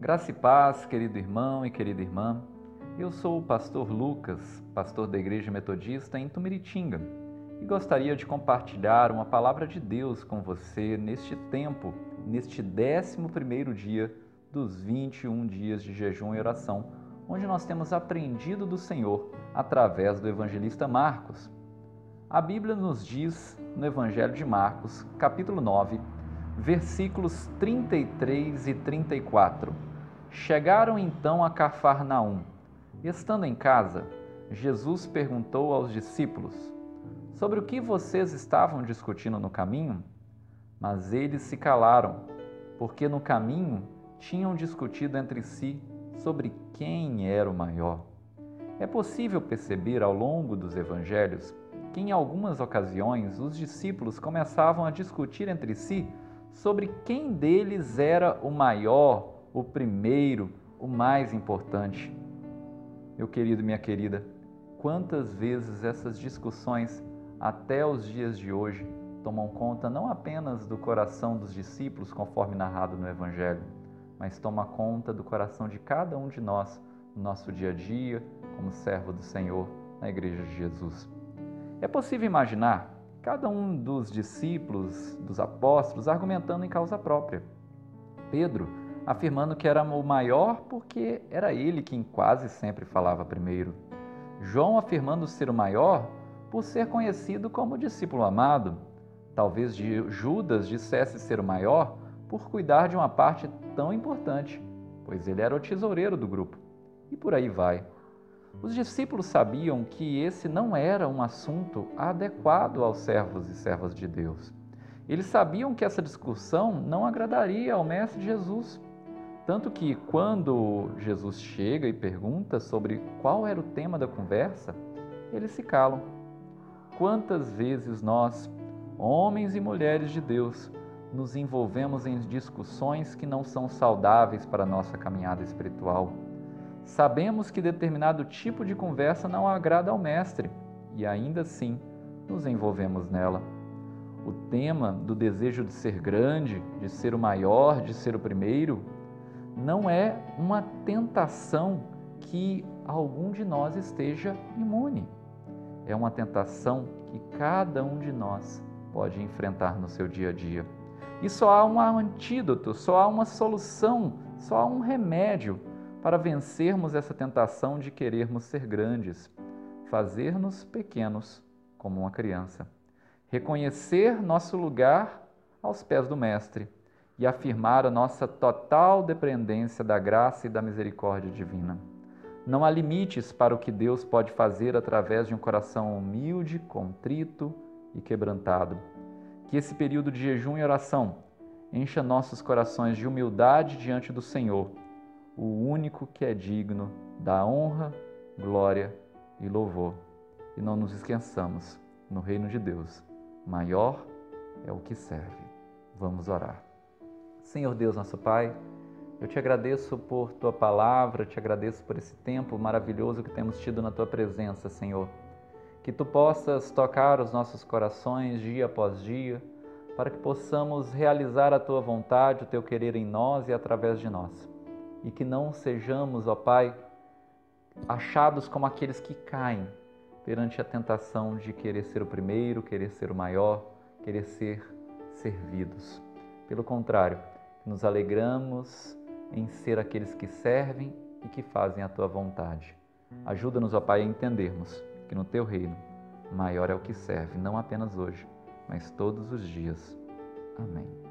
Graça e paz, querido irmão e querida irmã. Eu sou o pastor Lucas, pastor da Igreja Metodista em Tumiritinga, e gostaria de compartilhar uma palavra de Deus com você neste tempo, neste 11 dia dos 21 dias de jejum e oração, onde nós temos aprendido do Senhor através do evangelista Marcos. A Bíblia nos diz no Evangelho de Marcos, capítulo 9, versículos 33 e 34. Chegaram então a Cafarnaum. Estando em casa, Jesus perguntou aos discípulos: Sobre o que vocês estavam discutindo no caminho? Mas eles se calaram, porque no caminho tinham discutido entre si sobre quem era o maior. É possível perceber ao longo dos evangelhos que, em algumas ocasiões, os discípulos começavam a discutir entre si sobre quem deles era o maior, o primeiro, o mais importante. Meu querido, minha querida, quantas vezes essas discussões, até os dias de hoje, tomam conta não apenas do coração dos discípulos, conforme narrado no Evangelho, mas toma conta do coração de cada um de nós, no nosso dia a dia, como servo do Senhor na Igreja de Jesus. É possível imaginar cada um dos discípulos, dos apóstolos, argumentando em causa própria. Pedro afirmando que era o maior porque era ele quem quase sempre falava primeiro. João afirmando ser o maior por ser conhecido como discípulo amado. Talvez Judas dissesse ser o maior por cuidar de uma parte tão importante, pois ele era o tesoureiro do grupo. E por aí vai. Os discípulos sabiam que esse não era um assunto adequado aos servos e servas de Deus. Eles sabiam que essa discussão não agradaria ao Mestre Jesus. Tanto que quando Jesus chega e pergunta sobre qual era o tema da conversa, eles se calam. Quantas vezes nós, homens e mulheres de Deus, nos envolvemos em discussões que não são saudáveis para a nossa caminhada espiritual? Sabemos que determinado tipo de conversa não agrada ao Mestre e ainda assim nos envolvemos nela. O tema do desejo de ser grande, de ser o maior, de ser o primeiro, não é uma tentação que algum de nós esteja imune. É uma tentação que cada um de nós pode enfrentar no seu dia a dia. E só há um antídoto, só há uma solução, só há um remédio para vencermos essa tentação de querermos ser grandes, fazer-nos pequenos como uma criança, reconhecer nosso lugar aos pés do Mestre e afirmar a nossa total dependência da graça e da misericórdia divina. Não há limites para o que Deus pode fazer através de um coração humilde, contrito e quebrantado. Que esse período de jejum e oração encha nossos corações de humildade diante do Senhor o único que é digno da honra, glória e louvor. E não nos esqueçamos, no reino de Deus, maior é o que serve. Vamos orar. Senhor Deus, nosso Pai, eu te agradeço por tua palavra, te agradeço por esse tempo maravilhoso que temos tido na tua presença, Senhor. Que tu possas tocar os nossos corações dia após dia, para que possamos realizar a tua vontade, o teu querer em nós e através de nós e que não sejamos, ó Pai, achados como aqueles que caem perante a tentação de querer ser o primeiro, querer ser o maior, querer ser servidos. Pelo contrário, nos alegramos em ser aqueles que servem e que fazem a tua vontade. Ajuda-nos, ó Pai, a entendermos que no teu reino maior é o que serve, não apenas hoje, mas todos os dias. Amém.